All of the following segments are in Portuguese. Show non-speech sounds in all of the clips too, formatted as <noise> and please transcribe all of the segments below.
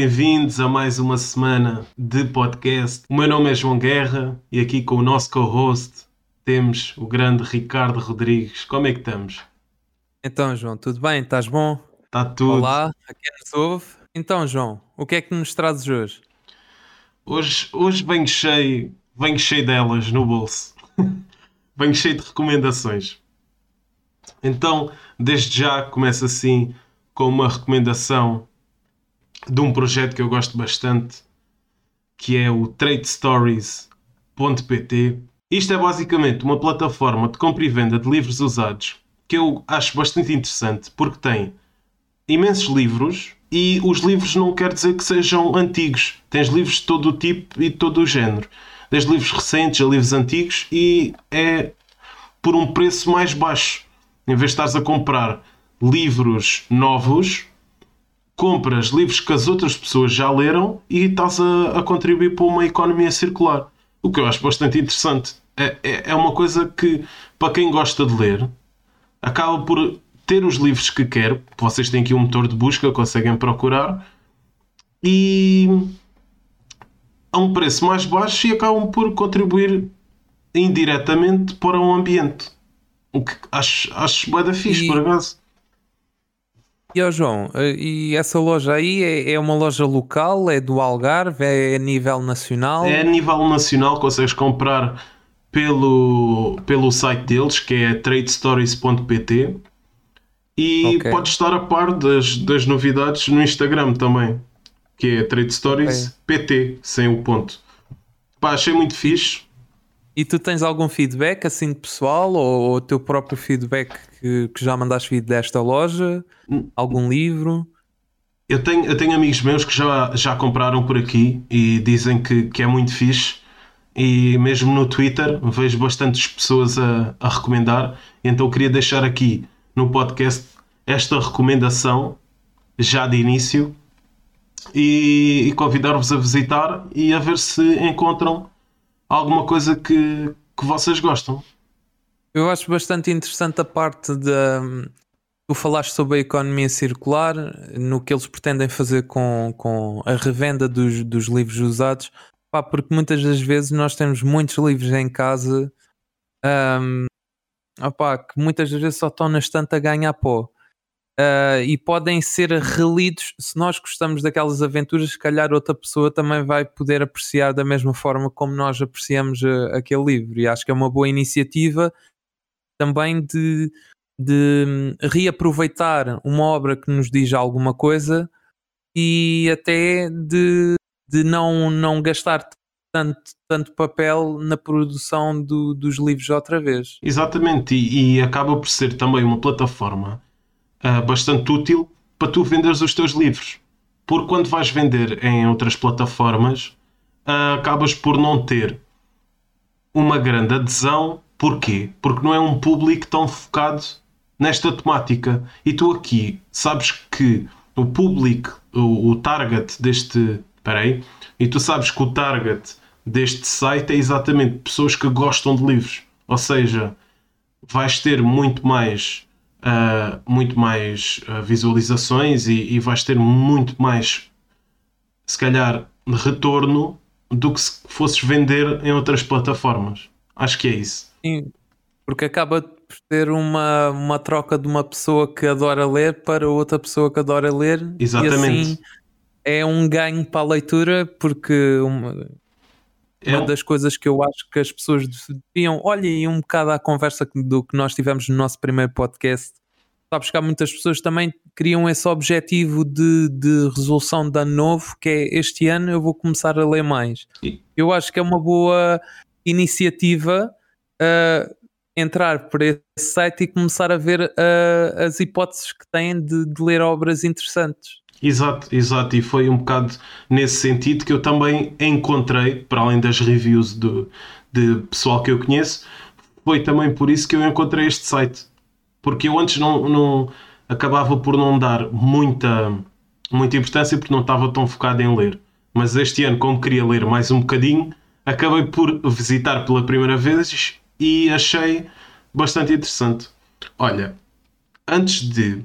Bem-vindos a mais uma semana de podcast. O meu nome é João Guerra e aqui com o nosso co-host temos o grande Ricardo Rodrigues. Como é que estamos? Então, João, tudo bem? Estás bom? Está tudo. Olá, a quem nos ouve. Então, João, o que é que nos trazes hoje? Hoje, hoje venho cheio, venho cheio delas no bolso. <laughs> venho cheio de recomendações. Então, desde já começo assim com uma recomendação de um projeto que eu gosto bastante, que é o TradeStories.pt. Isto é basicamente uma plataforma de compra e venda de livros usados que eu acho bastante interessante porque tem imensos livros e os livros não quer dizer que sejam antigos. Tens livros de todo o tipo e de todo o género. Desde livros recentes a livros antigos e é por um preço mais baixo. Em vez de estares a comprar livros novos, compras livros que as outras pessoas já leram e estás a, a contribuir para uma economia circular. O que eu acho bastante interessante. É, é, é uma coisa que, para quem gosta de ler, acaba por ter os livros que quer. Vocês têm aqui um motor de busca, conseguem procurar. E a um preço mais baixo e acabam por contribuir indiretamente para o ambiente. O que acho, acho bem da fixe, e... por acaso. E ó João, eh, e essa loja aí é, é, uma loja local? É do Algarve? É a nível nacional? É a nível nacional, consegues comprar pelo, pelo site deles, que é tradestories.pt e okay. podes estar a par das, das novidades no Instagram também, que é tradestories.pt, okay. sem o ponto. Pá, achei muito fixe. E tu tens algum feedback assim pessoal ou o teu próprio feedback que, que já mandaste vir desta loja? Algum livro? Eu tenho, eu tenho amigos meus que já, já compraram por aqui e dizem que, que é muito fixe. E mesmo no Twitter vejo bastantes pessoas a, a recomendar. Então queria deixar aqui no podcast esta recomendação já de início e, e convidar-vos a visitar e a ver se encontram alguma coisa que, que vocês gostam. Eu acho bastante interessante a parte da. Tu falaste sobre a economia circular, no que eles pretendem fazer com, com a revenda dos, dos livros usados, Pá, porque muitas das vezes nós temos muitos livros em casa um, opá, que muitas das vezes só estão na estante a ganhar pó. Uh, e podem ser relidos. Se nós gostamos daquelas aventuras, se calhar outra pessoa também vai poder apreciar da mesma forma como nós apreciamos uh, aquele livro. E acho que é uma boa iniciativa também de, de hum, reaproveitar uma obra que nos diz alguma coisa e até de, de não, não gastar tanto, tanto papel na produção do, dos livros outra vez. Exatamente, e, e acaba por ser também uma plataforma uh, bastante útil para tu venderes os teus livros. Porque quando vais vender em outras plataformas, uh, acabas por não ter uma grande adesão. Porquê? Porque não é um público tão focado nesta temática. E tu aqui sabes que o público, o, o target deste. Peraí. E tu sabes que o target deste site é exatamente pessoas que gostam de livros. Ou seja, vais ter muito mais uh, muito mais uh, visualizações e, e vais ter muito mais, se calhar, retorno do que se fosses vender em outras plataformas. Acho que é isso. Sim, porque acaba por ter uma, uma troca de uma pessoa que adora ler para outra pessoa que adora ler. Exatamente. Assim é um ganho para a leitura, porque uma, é uma das coisas que eu acho que as pessoas deviam. Olha, e um bocado à conversa do que nós tivemos no nosso primeiro podcast. Sabes que há muitas pessoas também criam esse objetivo de, de resolução de ano novo, que é este ano eu vou começar a ler mais. Eu acho que é uma boa iniciativa uh, entrar para esse site e começar a ver uh, as hipóteses que têm de, de ler obras interessantes. Exato, exato, e foi um bocado nesse sentido que eu também encontrei, para além das reviews do, de pessoal que eu conheço, foi também por isso que eu encontrei este site. Porque eu antes não, não acabava por não dar muita, muita importância porque não estava tão focado em ler. Mas este ano, como queria ler mais um bocadinho, acabei por visitar pela primeira vez e achei bastante interessante. Olha, antes de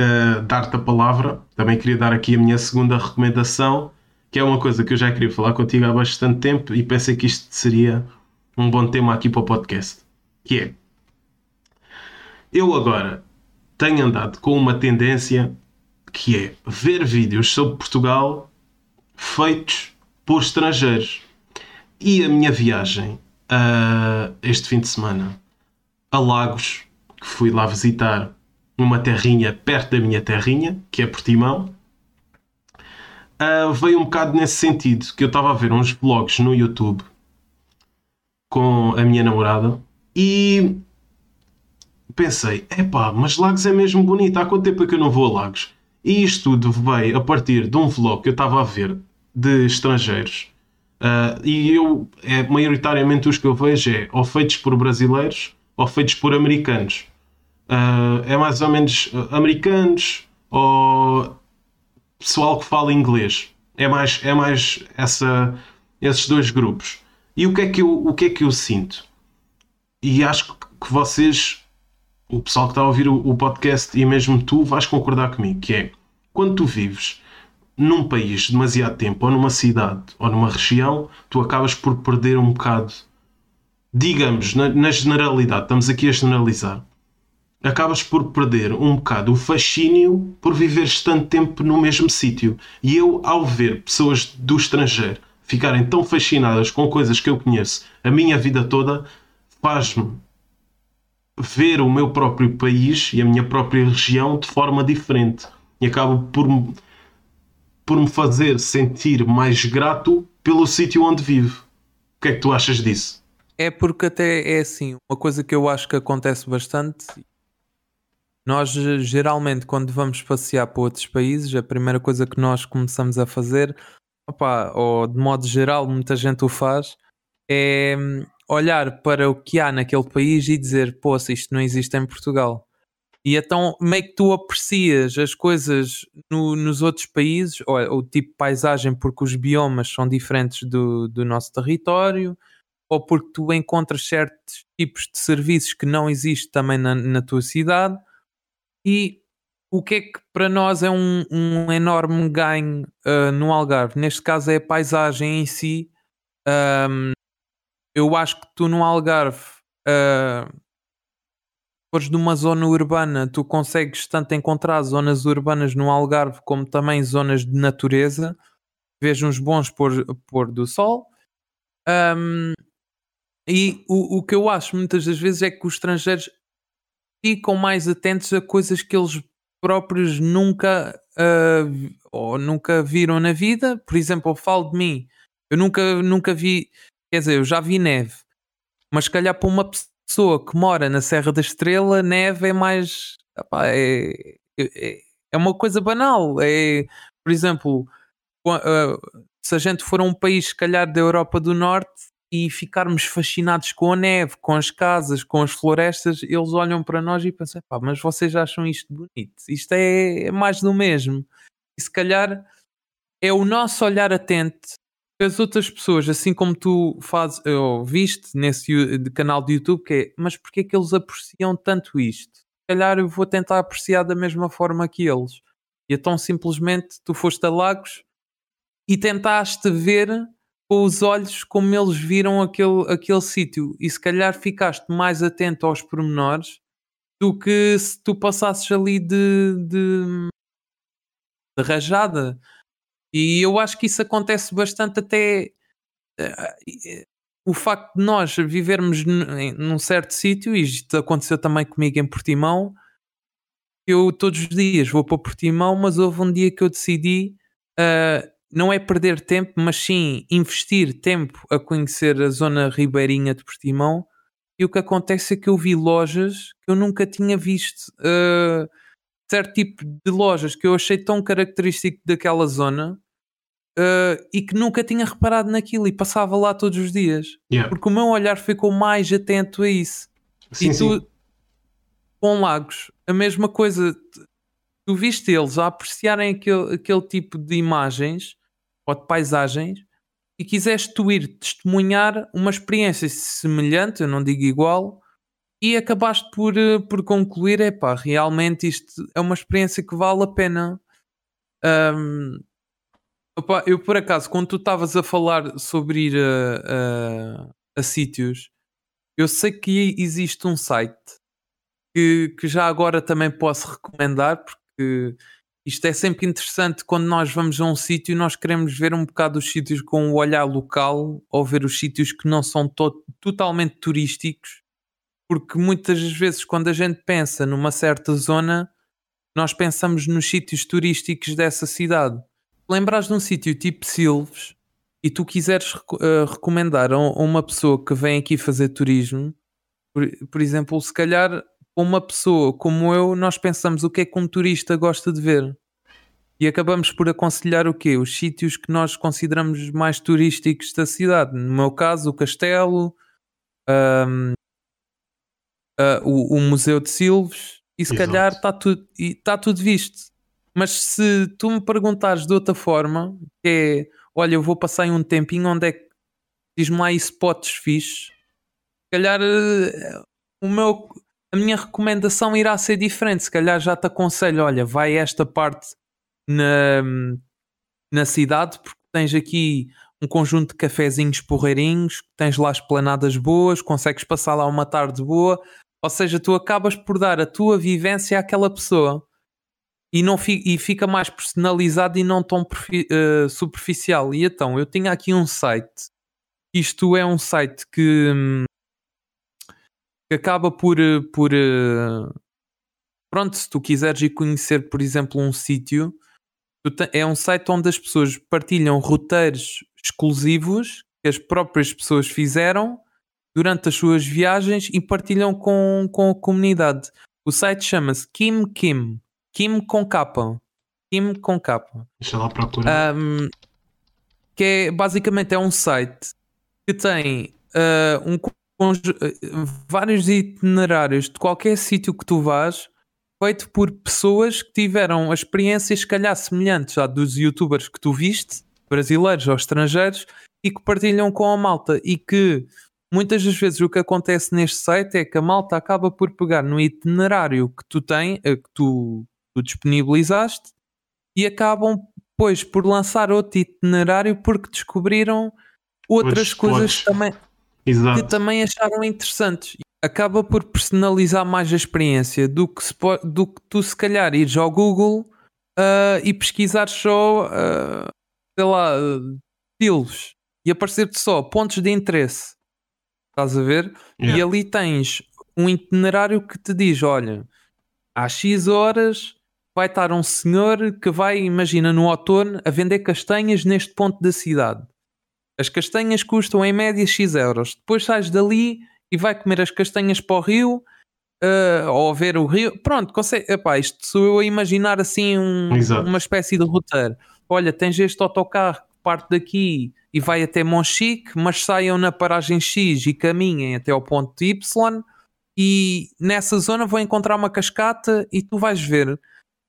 uh, dar-te a palavra. Também queria dar aqui a minha segunda recomendação, que é uma coisa que eu já queria falar contigo há bastante tempo e pensei que isto seria um bom tema aqui para o podcast. Que é, eu agora tenho andado com uma tendência que é ver vídeos sobre Portugal feitos por estrangeiros. E a minha viagem uh, este fim de semana a Lagos, que fui lá visitar uma terrinha perto da minha terrinha, que é Portimão, uh, veio um bocado nesse sentido, que eu estava a ver uns vlogs no YouTube com a minha namorada e pensei, epá, mas Lagos é mesmo bonito, há quanto tempo é que eu não vou a Lagos? E isto tudo veio a partir de um vlog que eu estava a ver de estrangeiros. Uh, e eu, é, maioritariamente, os que eu vejo é ou feitos por brasileiros ou feitos por americanos. Uh, é mais ou menos americanos ou pessoal que fala inglês. É mais, é mais essa, esses dois grupos. E o que, é que eu, o que é que eu sinto? E acho que vocês o pessoal que está a ouvir o, o podcast e mesmo tu vais concordar comigo, que é quando tu vives num país demasiado tempo, ou numa cidade, ou numa região, tu acabas por perder um bocado, digamos, na, na, generalidade, estamos aqui a generalizar, acabas por perder um bocado o fascínio por viveres tanto tempo no mesmo sítio. E eu, ao ver pessoas do estrangeiro ficarem tão fascinadas com coisas que eu conheço a minha vida toda, faz-me ver o meu próprio país e a minha própria região de forma diferente e acabo por, por me fazer sentir mais grato pelo sítio onde vivo. O que é que tu achas disso? É porque até é assim, uma coisa que eu acho que acontece bastante. Nós geralmente quando vamos passear para outros países, a primeira coisa que nós começamos a fazer, opa, ou de modo geral muita gente o faz, é olhar para o que há naquele país e dizer, poça, isto não existe em Portugal. E então meio que tu aprecias as coisas no, nos outros países, ou o tipo de paisagem, porque os biomas são diferentes do, do nosso território, ou porque tu encontras certos tipos de serviços que não existem também na, na tua cidade. E o que é que para nós é um, um enorme ganho uh, no Algarve? Neste caso é a paisagem em si. Um, eu acho que tu no Algarve, uh, fores numa zona urbana, tu consegues tanto encontrar zonas urbanas no Algarve como também zonas de natureza. Vejo uns bons pôr, pôr do sol. Um, e o, o que eu acho muitas das vezes é que os estrangeiros ficam mais atentos a coisas que eles próprios nunca uh, ou nunca viram na vida. Por exemplo, eu falo de mim, eu nunca, nunca vi Quer dizer, eu já vi neve, mas se calhar para uma pessoa que mora na Serra da Estrela, neve é mais. Epá, é, é, é uma coisa banal. É, por exemplo, se a gente for a um país, se calhar da Europa do Norte, e ficarmos fascinados com a neve, com as casas, com as florestas, eles olham para nós e pensam: pá, mas vocês acham isto bonito? Isto é, é mais do mesmo. E se calhar é o nosso olhar atento as outras pessoas, assim como tu fazes, ou viste nesse canal de YouTube, que é, mas porquê é que eles apreciam tanto isto? Se calhar eu vou tentar apreciar da mesma forma que eles. E então simplesmente tu foste a Lagos e tentaste ver com os olhos como eles viram aquele, aquele sítio. E se calhar ficaste mais atento aos pormenores do que se tu passasses ali de, de, de rajada. E eu acho que isso acontece bastante até uh, o facto de nós vivermos num certo sítio, e isto aconteceu também comigo em Portimão. Eu todos os dias vou para Portimão, mas houve um dia que eu decidi uh, não é perder tempo, mas sim investir tempo a conhecer a zona ribeirinha de Portimão. E o que acontece é que eu vi lojas que eu nunca tinha visto. Uh, certo tipo de lojas que eu achei tão característico daquela zona uh, e que nunca tinha reparado naquilo e passava lá todos os dias. Yeah. Porque o meu olhar ficou mais atento a isso. Sim, e tu, sim. com Lagos, a mesma coisa. Tu viste eles a apreciarem aquele, aquele tipo de imagens ou de paisagens e quiseste tu ir testemunhar uma experiência semelhante, eu não digo igual, e acabaste por, eh, por concluir: é pá, realmente isto é uma experiência que vale a pena. Um, opa, eu, por acaso, quando tu estavas a falar sobre ir a, a, a sítios, eu sei que existe um site que, que já agora também posso recomendar, porque isto é sempre interessante quando nós vamos a um sítio e nós queremos ver um bocado os sítios com o olhar local ou ver os sítios que não são to totalmente turísticos, porque muitas vezes quando a gente pensa numa certa zona, nós pensamos nos sítios turísticos dessa cidade. Lembras de um sítio tipo Silves e tu quiseres uh, recomendar a, uma pessoa que vem aqui fazer turismo, por, por exemplo, se calhar uma pessoa como eu, nós pensamos o que é que um turista gosta de ver. E acabamos por aconselhar o quê? Os sítios que nós consideramos mais turísticos da cidade. No meu caso, o castelo, um, uh, o, o, Museu de Silves, e se Exato. calhar está tudo, tá tudo visto. Mas se tu me perguntares de outra forma, que é, olha, eu vou passar um tempinho, onde é que diz-me lá spots fixes, se calhar uh, o meu, a minha recomendação irá ser diferente. Se calhar já te aconselho, olha, vai esta parte na, na cidade, porque tens aqui um conjunto de cafezinhos porreirinhos, tens lá esplanadas boas, consegues passar lá uma tarde boa, ou seja, tu acabas por dar a tua vivência àquela pessoa e, não fi, e fica mais personalizado e não tão uh, superficial. E então, eu tinha aqui um site, isto é um site que, hum, que acaba por, eh, por uh, pronto, se tu quiseres ir conhecer, por exemplo, um sítio, é um site onde as pessoas partilham roteiros exclusivos que as próprias pessoas fizeram durante as suas viagens e partilham com, com a comunidade. O site chama-se Kim Kim. Kim com capa. Kim com capa. Deixa lá procurar. Um, que é basicamente é um site que tem uh, um eh, vários itinerários de qualquer sítio que tu vás, feito por pessoas que tiveram experiências, se calhar, semelhantes à dos youtubers que tu viste, brasileiros ou estrangeiros, e que partilham com a malta. E que muitas das vezes o que acontece neste site é que a malta acaba por pegar no itinerário que tu tens, eh, que tu, tu disponibilizaste, e acabam, pois, por lançar outro itinerário porque descobriram outras coisas também Exato. que também acharam interessantes. Acaba por personalizar mais a experiência do que, se, do que tu, se calhar, ires ao Google uh, e pesquisar só, uh, sei lá, estilos e aparecer-te só pontos de interesse. Estás a ver? Yeah. E ali tens um itinerário que te diz: olha, às X horas vai estar um senhor que vai, imagina, no outono, a vender castanhas neste ponto da cidade. As castanhas custam em média X euros. Depois sais dali e vai comer as castanhas para o rio uh, ou ver o rio. Pronto, consegue. Epá, isto sou eu a imaginar assim um, uma espécie de roteiro. Olha, tens este autocarro que parte daqui e vai até Monchique, mas saiam na paragem X e caminhem até ao ponto Y. E nessa zona vão encontrar uma cascata e tu vais ver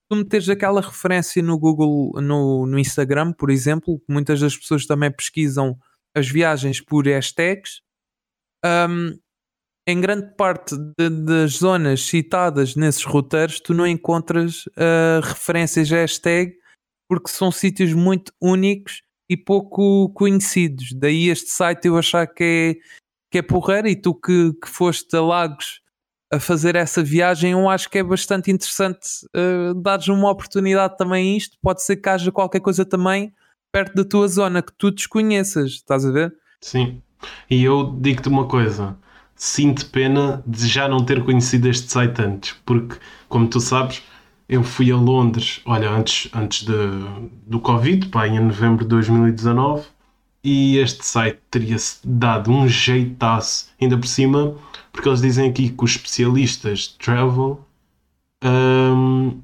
tu meteres aquela referência no Google, no, no Instagram, por exemplo, muitas das pessoas também pesquisam as viagens por hashtags. Um, em grande parte das zonas citadas nesses roteiros, tu não encontras uh, referências a hashtag porque são sítios muito únicos e pouco conhecidos. Daí este site eu achar que é, que é porreiro e tu que, que foste a Lagos a fazer essa viagem, eu acho que é bastante interessante uh, dares uma oportunidade também a isto. Pode ser que haja qualquer coisa também perto da tua zona que tu desconheças, estás a ver? Sim. E eu digo-te uma coisa: sinto pena de já não ter conhecido este site antes, porque, como tu sabes, eu fui a Londres, olha, antes, antes de, do Covid, pá, em novembro de 2019, e este site teria-se dado um jeitaço, ainda por cima porque eles dizem aqui que os especialistas de travel um,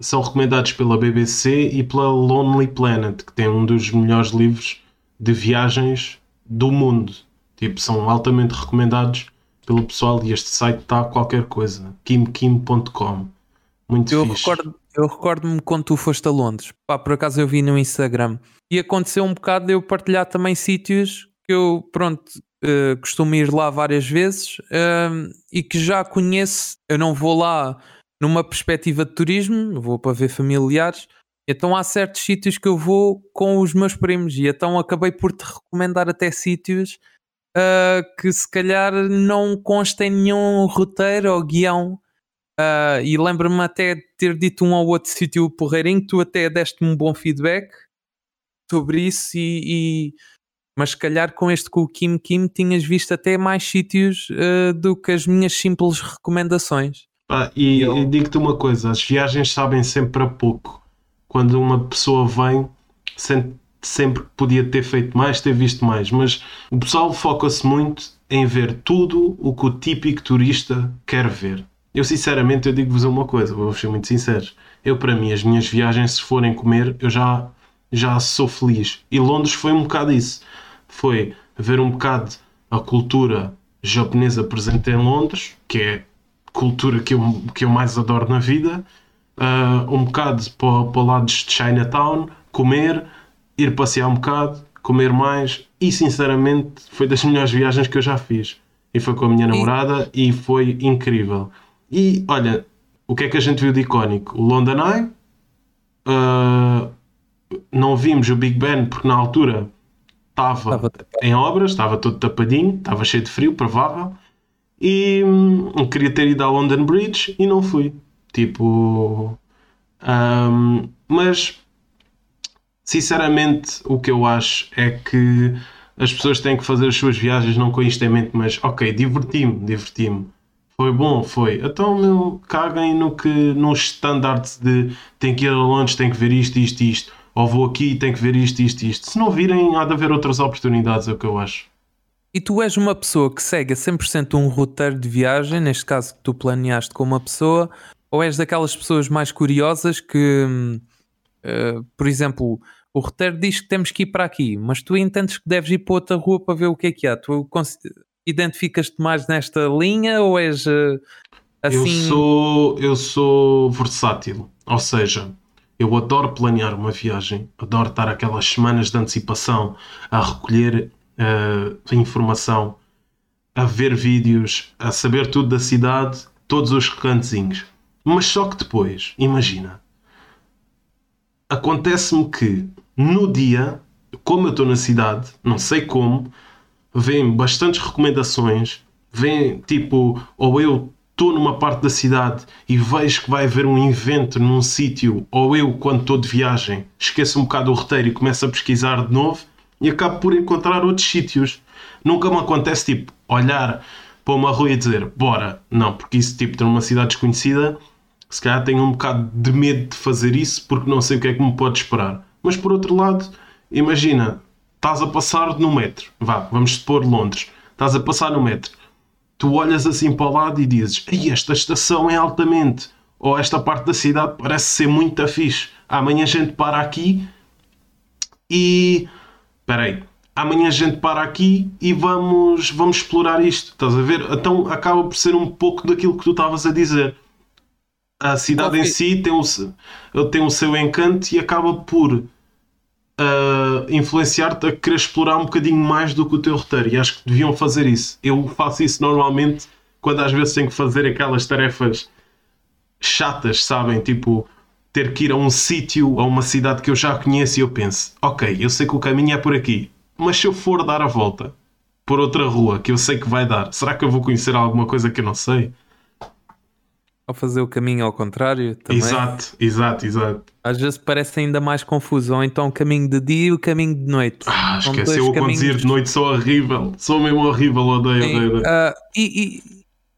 são recomendados pela BBC e pela Lonely Planet, que tem um dos melhores livros de viagens do mundo. Tipo, são altamente recomendados pelo pessoal e este site está qualquer coisa. kimkim.com. Muito eu fixe. Recordo, eu recordo-me quando tu foste a Londres. Pá, por acaso eu vi no Instagram. E aconteceu um bocado de eu partilhar também sítios que eu, pronto, uh, costumo ir lá várias vezes uh, e que já conheço. Eu não vou lá numa perspectiva de turismo, vou para ver familiares. Então há certos sítios que eu vou com os meus primos e então acabei por te recomendar até sítios uh, que se calhar não constem nenhum roteiro ou guião. Uh, e lembro-me até de ter dito um ou outro sítio porreirinho, tu até deste-me um bom feedback sobre isso e, e, mas se calhar com este com o Kim Kim tinhas visto até mais sítios uh, do que as minhas simples recomendações. Ah, e, eu... e digo-te uma coisa, as viagens sabem sempre a pouco. Quando uma pessoa vem, sente sempre que podia ter feito mais, ter visto mais, mas o pessoal foca-se muito em ver tudo o que o típico turista quer ver. Eu sinceramente eu digo-vos uma coisa, vou ser muito sincero. Eu para mim as minhas viagens se forem comer, eu já já sou feliz. E Londres foi um bocado isso. Foi ver um bocado a cultura japonesa presente em Londres, que é a cultura que eu, que eu mais adoro na vida. Uh, um bocado para, para lados de Chinatown, comer, ir passear um bocado, comer mais e sinceramente foi das melhores viagens que eu já fiz. E foi com a minha namorada e, e foi incrível. E olha, o que é que a gente viu de icónico? O London Eye. Uh, não vimos o Big Ben porque na altura estava em obras, estava todo tapadinho, estava cheio de frio, provável. E hum, queria ter ido ao London Bridge e não fui. Tipo. Um, mas sinceramente, o que eu acho é que as pessoas têm que fazer as suas viagens não com isto em mente, mas ok, diverti-me, diverti-me. Foi bom, foi. Então, meu, caguem no que, nos standards de tem que ir a Londres, tem que ver isto, isto, isto. Ou vou aqui e tem que ver isto, isto, isto. Se não virem, há de haver outras oportunidades, é o que eu acho. E tu és uma pessoa que segue a 100% um roteiro de viagem, neste caso que tu planeaste com uma pessoa, ou és daquelas pessoas mais curiosas que Uh, por exemplo, o roteiro diz que temos que ir para aqui, mas tu entendes que deves ir para outra rua para ver o que é que há. Tu identificas-te mais nesta linha ou és uh, assim? Eu sou, eu sou versátil, ou seja, eu adoro planear uma viagem, adoro estar aquelas semanas de antecipação a recolher uh, informação, a ver vídeos, a saber tudo da cidade, todos os recantezinhos. Mas só que depois, imagina, acontece-me que no dia, como eu estou na cidade, não sei como, vêm bastantes recomendações, vêm tipo, ou eu estou numa parte da cidade e vejo que vai haver um evento num sítio, ou eu, quando estou de viagem, esqueço um bocado o roteiro e começo a pesquisar de novo e acabo por encontrar outros sítios. Nunca me acontece tipo olhar para uma rua e dizer bora, não, porque isso tipo ter uma cidade desconhecida se calhar tenho um bocado de medo de fazer isso porque não sei o que é que me pode esperar. Mas por outro lado, imagina, estás a passar no metro, vá, vamos supor Londres, estás a passar no metro, tu olhas assim para o lado e dizes: Ei, esta estação é altamente, ou esta parte da cidade parece ser muito fixe. Amanhã a gente para aqui e. Espera aí, amanhã a gente para aqui e vamos, vamos explorar isto. Estás a ver? Então acaba por ser um pouco daquilo que tu estavas a dizer a cidade em si tem o, tem o seu encanto e acaba por uh, influenciar-te a querer explorar um bocadinho mais do que o teu roteiro. E acho que deviam fazer isso. Eu faço isso normalmente quando às vezes tenho que fazer aquelas tarefas chatas, sabem? Tipo, ter que ir a um sítio, a uma cidade que eu já conheço e eu penso, ok, eu sei que o caminho é por aqui, mas se eu for dar a volta por outra rua que eu sei que vai dar, será que eu vou conhecer alguma coisa que eu não sei? Ao fazer o caminho ao contrário também. Exato, exato, exato. Às vezes parece ainda mais confusão. Então o caminho de dia e o caminho de noite. Ah, esqueci, eu caminhos... conduzir de noite sou horrível. Sou mesmo horrível, odeio, odeio. Uh, e,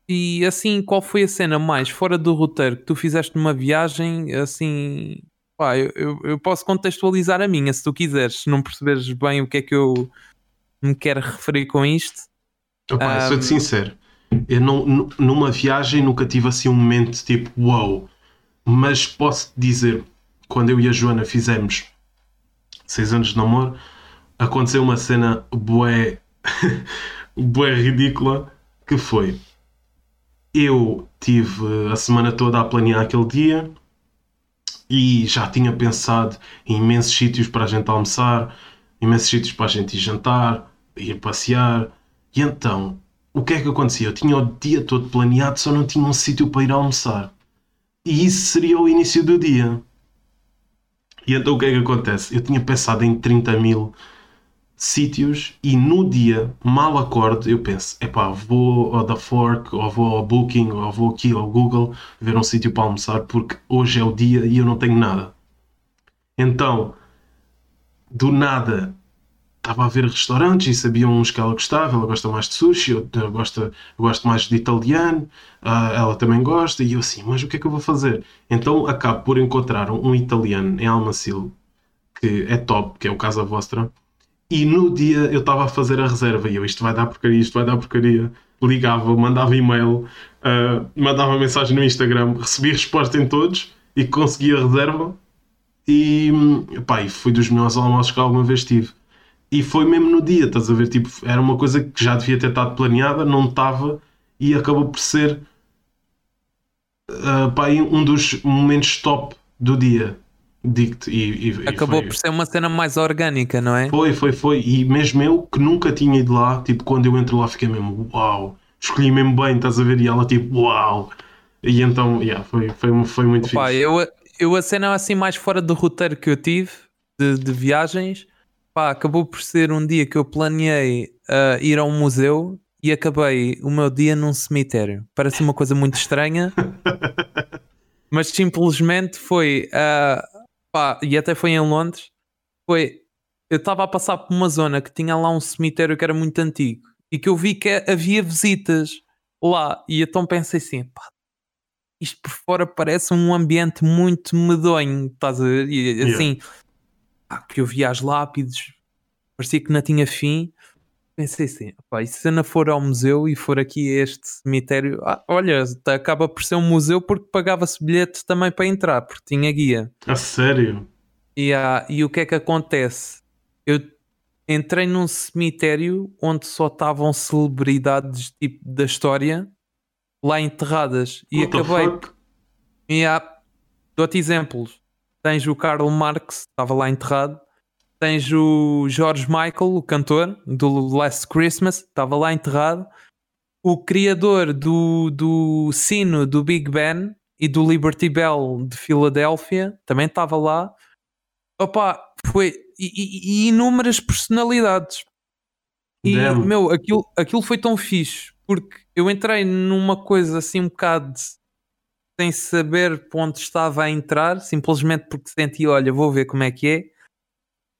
e, e, assim, qual foi a cena mais fora do roteiro que tu fizeste numa viagem? Assim, pá, eu, eu, eu posso contextualizar a minha se tu quiseres. Se não perceberes bem o que é que eu me quero referir com isto. Opa, um, sou-te sincero eu não, numa viagem nunca tive assim um momento tipo wow. Mas posso dizer, quando eu e a Joana fizemos seis anos de namoro, aconteceu uma cena bué, <laughs> bué ridícula que foi eu tive a semana toda a planear aquele dia e já tinha pensado em imensos sítios para a gente almoçar, imensos sítios para a gente ir jantar, ir passear, E então, o que é que acontecia? Eu tinha o dia todo planeado, só não tinha um sítio para ir almoçar. E isso seria o início do dia. E então o que é que acontece? Eu tinha pensado em 30 mil sítios e no dia, mal acordo, eu penso, epá, vou ao The Fork, ou vou ao Booking, ou vou aqui ao Google ver um sítio para almoçar, porque hoje é o dia e eu não tenho nada. Então, do nada, estava a ver restaurantes e sabia uns que ela gostava, ela gosta mais de sushi, eu, eu gosto, eu gosto mais de italiano, uh, ela também gosta, e eu assim, mas o que é que eu vou fazer? Então acabo por encontrar um, um italiano em Almacil, que é top, que é o Casa Vostra, e no dia eu estava a fazer a reserva e eu isto vai dar porcaria, isto vai dar porcaria. Ligava, mandava e-mail, uh, mandava mensagem no Instagram, recebi resposta em todos e consegui a reserva. E, pá, e foi dos melhores almoços que alguma vez tive. E foi mesmo no dia, estás a ver? Tipo, era uma coisa que já devia ter estado planeada, não estava e acabou por ser uh, pá, um dos momentos top do dia. Digo-te. E, e, Acabou foi... por ser uma cena mais orgânica, não é? Foi, foi, foi. E mesmo eu que nunca tinha ido lá, tipo, quando eu entro lá fiquei mesmo uau, escolhi mesmo bem, estás a ver? E ela tipo uau. E então, yeah, foi, foi, foi muito Opa, fixe. Eu, eu a cena assim mais fora do roteiro que eu tive de, de viagens, pá, acabou por ser um dia que eu planeei uh, ir a um museu e acabei o meu dia num cemitério. Parece uma coisa muito estranha. <laughs> mas simplesmente foi uh, pá, e até foi em Londres, foi, eu estava a passar por uma zona que tinha lá um cemitério que era muito antigo e que eu vi que havia visitas lá e então pensei assim, pá, isto por fora parece um ambiente muito medonho, estás a ver? E, assim, yeah. Pá, que eu via as lápides, parecia que não tinha fim. Pensei assim, pá, e se não for ao museu e for aqui a este cemitério, ah, olha, acaba por ser um museu porque pagava-se bilhete também para entrar, porque tinha guia. A sério? E, ah, e o que é que acontece? Eu entrei num cemitério onde só estavam celebridades tipo da história lá enterradas e What acabei. E ah, dou-te exemplos. Tens o Karl Marx, estava lá enterrado Tens o George Michael, o cantor do Last Christmas, estava lá enterrado. O criador do, do sino do Big Ben e do Liberty Bell de Filadélfia também estava lá. Opa, foi. E, e, inúmeras personalidades. E, Damn. meu, aquilo, aquilo foi tão fixe porque eu entrei numa coisa assim um bocado sem saber para onde estava a entrar, simplesmente porque senti, olha, vou ver como é que é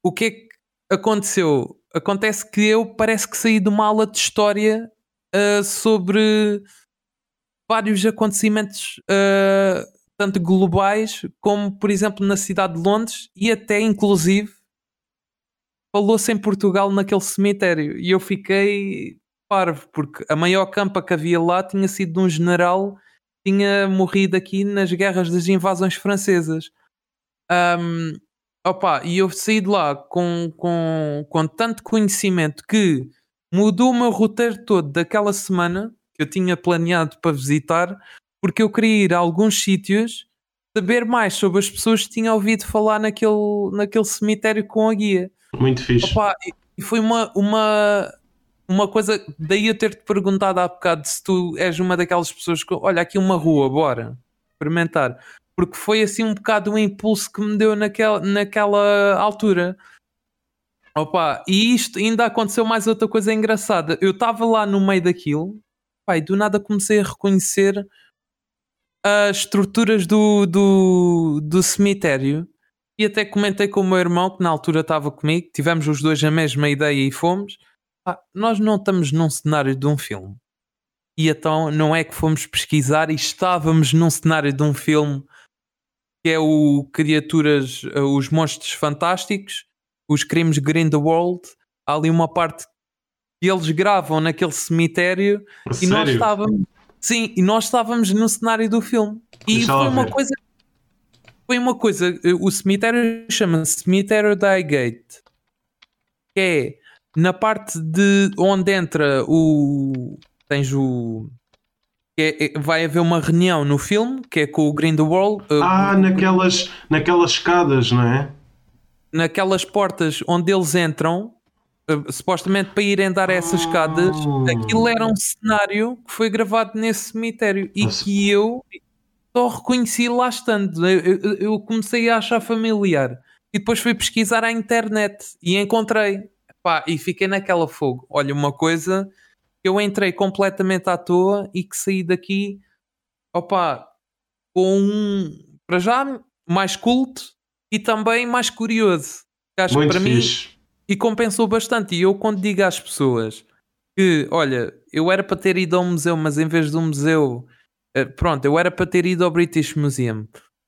o que é que aconteceu? Acontece que eu parece que saí de uma aula de história uh, sobre vários acontecimentos, uh, tanto globais como, por exemplo, na cidade de Londres e até, inclusive, falou-se em Portugal naquele cemitério. E eu fiquei parvo, porque a maior campa que havia lá tinha sido de um general tinha morrido aqui nas guerras das invasões francesas. Um, Opa, e eu saí de lá com, com, com tanto conhecimento que mudou o meu roteiro todo daquela semana que eu tinha planeado para visitar, porque eu queria ir a alguns sítios, saber mais sobre as pessoas que tinham ouvido falar naquele, naquele cemitério com a guia. Muito fixe. Opa, e foi uma, uma, uma coisa, daí eu ter-te perguntado há bocado se tu és uma daquelas pessoas que, olha, aqui uma rua, bora experimentar porque foi assim um bocado o impulso que me deu naquela, naquela altura. Opa, e isto ainda aconteceu mais outra coisa engraçada. Eu estava lá no meio daquilo, pai, do nada comecei a reconhecer as estruturas do, do, do cemitério e até comentei com o meu irmão que na altura estava comigo, tivemos os dois a mesma ideia e fomos. Ah, nós não estamos num cenário de um filme. E então não é que fomos pesquisar e estávamos num cenário de um filme que é o Criaturas, eh, os Monstros Fantásticos, os Crimes Grindelwald. Há ali uma parte que eles gravam naquele cemitério e nós estávamos. Sim, e nós estávamos no cenário do filme. E Deixa foi uma ver. coisa. Foi uma coisa. Eh, o cemitério chama-se Cemitério da Highgate. Que é na parte de onde entra o. Tens o é, é, vai haver uma reunião no filme que é com o Grindelwald. Uh, ah, naquelas, naquelas escadas, não é? Naquelas portas onde eles entram, uh, supostamente para irem dar essas escadas, Oh. aquilo era um cenário que foi gravado nesse cemitério e Nossa. que eu só reconheci lá estando. Eu, eu- eu comecei a achar familiar e depois fui pesquisar à internet e encontrei. Pá, e fiquei naquela fogo. Olha, uma coisa que eu entrei completamente à toa e que saí daqui, opá, com um, para já, mais culto e também mais curioso. Que Acho que Muito para mim fixe. e compensou bastante. E eu, quando digo às pessoas que, olha, eu era para ter ido ao museu, mas em vez de um museu, eh, pronto, eu era para ter ido ao British Museum,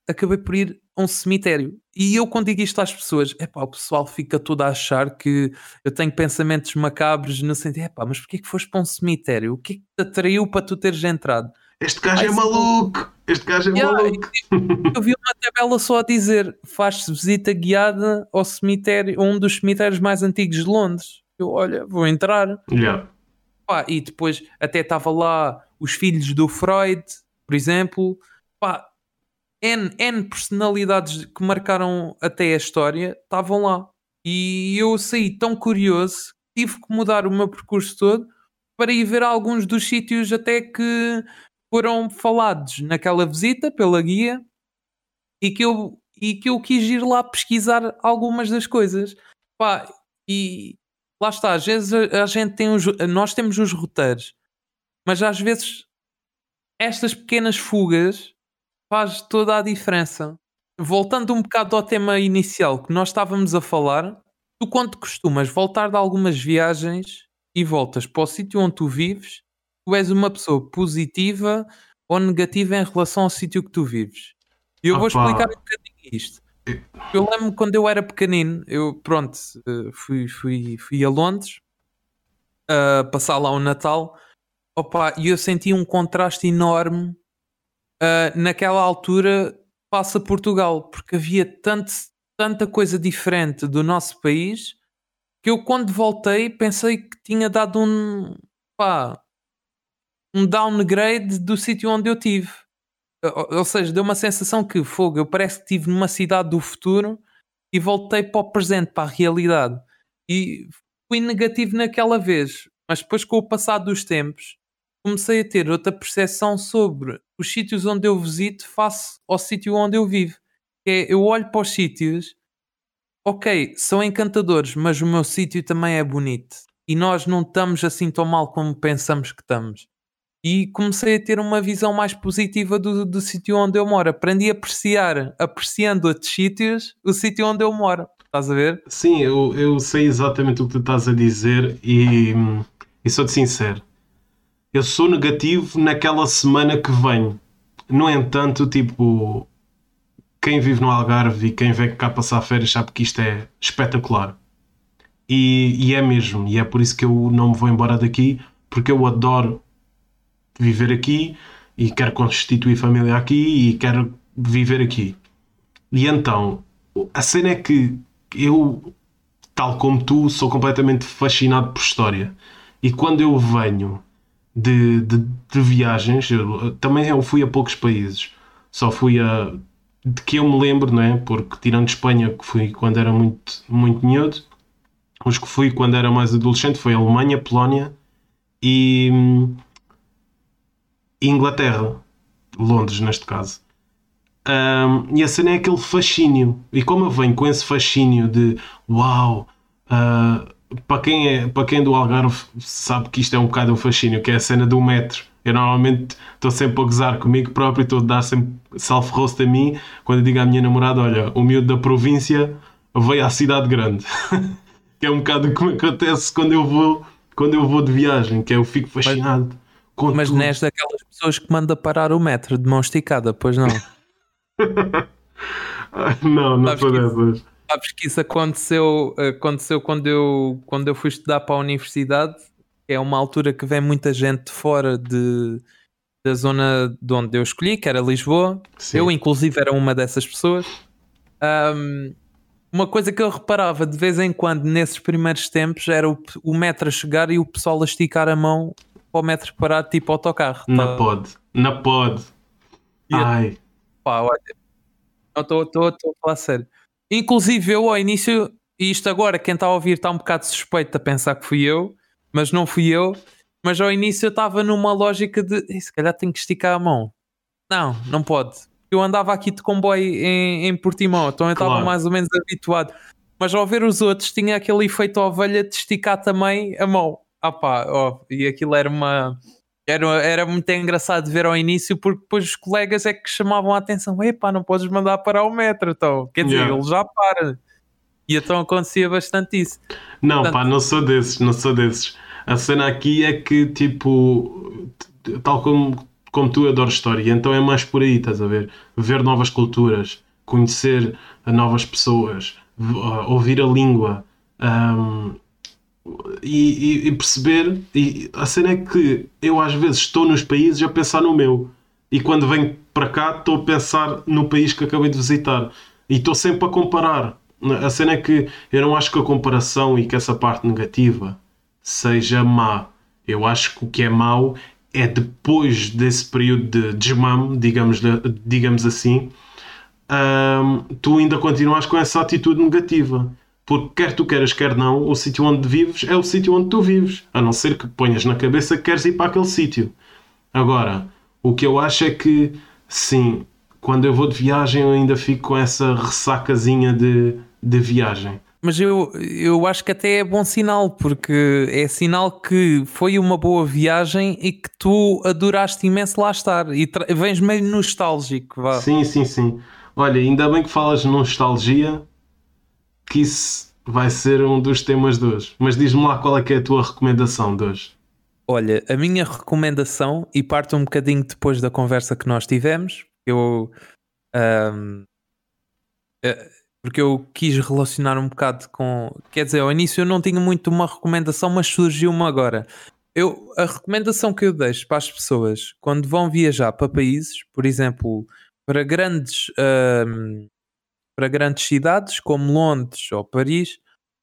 acabei por ir a um cemitério. E eu, quando digo isto às pessoas, epá, o pessoal fica todo a achar que eu tenho pensamentos macabros no sentido, epá, mas porquê que foste para um cemitério? O que é que te atraiu para tu teres entrado? Este gajo é maluco! Este gajo é Yeah, maluco! Eu vi uma tabela só a dizer faz-se visita guiada ao cemitério, a um dos cemitérios mais antigos de Londres. Eu, olha, vou entrar. Yeah. Pá, e depois até estava lá os filhos do Freud, por exemplo. Pá, N, N personalidades que marcaram até a história estavam lá. E eu saí tão curioso que tive que mudar o meu percurso todo para ir ver alguns dos sítios até que foram falados naquela visita pela guia e que eu, e que eu quis ir lá pesquisar algumas das coisas. Pá, e lá está, às vezes a, a gente tem os, nós temos os roteiros, mas às vezes estas pequenas fugas faz toda a diferença. Voltando um bocado ao tema inicial que nós estávamos a falar, tu quando costumas voltar de algumas viagens e voltas para o sítio onde tu vives, tu és uma pessoa positiva ou negativa em relação ao sítio que tu vives. E eu vou Opa. explicar um bocadinho isto. Eu lembro quando eu era pequenino, eu pronto, eh, fui, fui, fui a Londres a passar lá o Natal opa, e eu senti um contraste enorme ah, naquela altura passa Portugal, porque havia tanto, tanta coisa diferente do nosso país que eu quando voltei pensei que tinha dado um pá, um downgrade do sítio onde eu tive. Ou, ou seja, deu uma sensação que fogo, eu parece que estive numa cidade do futuro e voltei para o presente, para a realidade. E fui negativo naquela vez, mas depois com o passar dos tempos comecei a ter outra percepção sobre os sítios onde eu visito face ao sítio onde eu vivo. Que é, eu olho para os sítios, ok, são encantadores, mas o meu sítio também é bonito. E nós não estamos assim tão mal como pensamos que estamos. E comecei a ter uma visão mais positiva do, do sítio onde eu moro. Aprendi a apreciar, apreciando outros sítios, o sítio onde eu moro. Estás a ver? Sim, eu, eu sei exatamente o que tu estás a dizer e, e sou-te sincero. Eu sou negativo naquela semana que venho. No entanto, tipo, quem vive no Algarve e quem vem cá passar férias sabe que isto é espetacular. E, e é mesmo. E é por isso que eu não me vou embora daqui, porque eu adoro viver aqui e quero constituir família aqui e quero viver aqui. E então, a cena é que eu, tal como tu, sou completamente fascinado por história. E quando eu venho de, de, de viagens, eu, também eu fui a poucos países. Só fui a. de que eu me lembro, não é? Porque tirando Espanha, que fui quando era muito, muito miúdo, os que fui quando era mais adolescente foi Alemanha, Polónia e. Inglaterra. Londres, neste caso. Um, e a cena é aquele fascínio. E como eu venho com esse fascínio de uau, uh, para, quem é, para quem é do Algarve sabe que isto é um bocado um fascínio, que é a cena do metro. Eu normalmente estou sempre a gozar comigo próprio, estou a dar sempre self-roast a mim quando eu digo à minha namorada: Olha, o miúdo da província veio à cidade grande. <laughs> que é um bocado o que me acontece quando eu vou, quando eu vou de viagem, que é eu fico fascinado. com Mas tudo. não és daquelas pessoas que manda parar o metro de mão esticada, pois não? <laughs> não, não sou dessas. Sabes que isso aconteceu, aconteceu quando, eu, quando eu fui estudar para a universidade, é uma altura que vem muita gente de fora de, da zona de onde eu escolhi, que era Lisboa. Sim. Eu, inclusive, era uma dessas pessoas. Ahm, uma coisa que eu reparava de vez em quando nesses primeiros tempos era o, o metro a chegar e o pessoal a esticar a mão para o metro parar, tipo autocarro. Tá? pod. Na pod. E a- Ai. Pá, olha, estou a falar sério. Inclusive, eu ao início e isto agora, quem está a ouvir está um bocado suspeito a pensar que fui eu, mas não fui eu. Mas ao início eu estava numa lógica de se calhar tenho que esticar a mão. Não, não pode. Eu andava aqui de comboio em, em Portimão, então eu estava Claro. mais ou menos habituado. Mas ao ver os outros, tinha aquele efeito ovelha de esticar também a mão. Ah pá, ó, e aquilo era uma. Era, era muito engraçado de ver ao início, porque depois os colegas é que chamavam a atenção: epá, não podes mandar parar o metro, então. Quer dizer, Yeah. ele já para. E então acontecia bastante isso. Não, Portanto- pá, não sou desses, não sou desses. A cena aqui é que, tipo, tal como, como tu adoro história, então é mais por aí, estás a ver? Ver novas culturas, conhecer novas pessoas, ouvir a língua um, e, e- e perceber. E a cena é que eu às vezes estou nos países a pensar no meu, e quando venho para cá estou a pensar no país que acabei de visitar, e estou sempre a comparar. A cena é que eu não acho que a comparação e que essa parte negativa seja má. Eu acho que o que é mau é depois desse período de desmame, digamos, digamos assim, tu ainda continuas com essa atitude negativa. Porque quer tu queiras, quer não, o sítio onde vives é o sítio onde tu vives. A não ser que ponhas na cabeça que queres ir para aquele sítio. Agora, o que eu acho é que, sim, quando eu vou de viagem eu ainda fico com essa ressacazinha de, de viagem. Mas eu, eu acho que até é bom sinal, porque é sinal que foi uma boa viagem e que tu adoraste imenso lá estar e vens meio nostálgico. Vá. Sim, sim, sim. Olha, ainda bem que falas de nostalgia, que isso vai ser um dos temas de hoje. Mas diz-me lá qual é que é a tua recomendação de hoje. Olha, a minha recomendação, e parte um bocadinho depois da conversa que nós tivemos, eu. ahm, eh, porque eu quis relacionar um bocado com. Quer dizer, ao início eu não tinha muito uma recomendação, mas surgiu-me agora. Eu, a recomendação que eu deixo para as pessoas quando vão viajar para países, por exemplo, para grandes, para grandes cidades como Londres ou Paris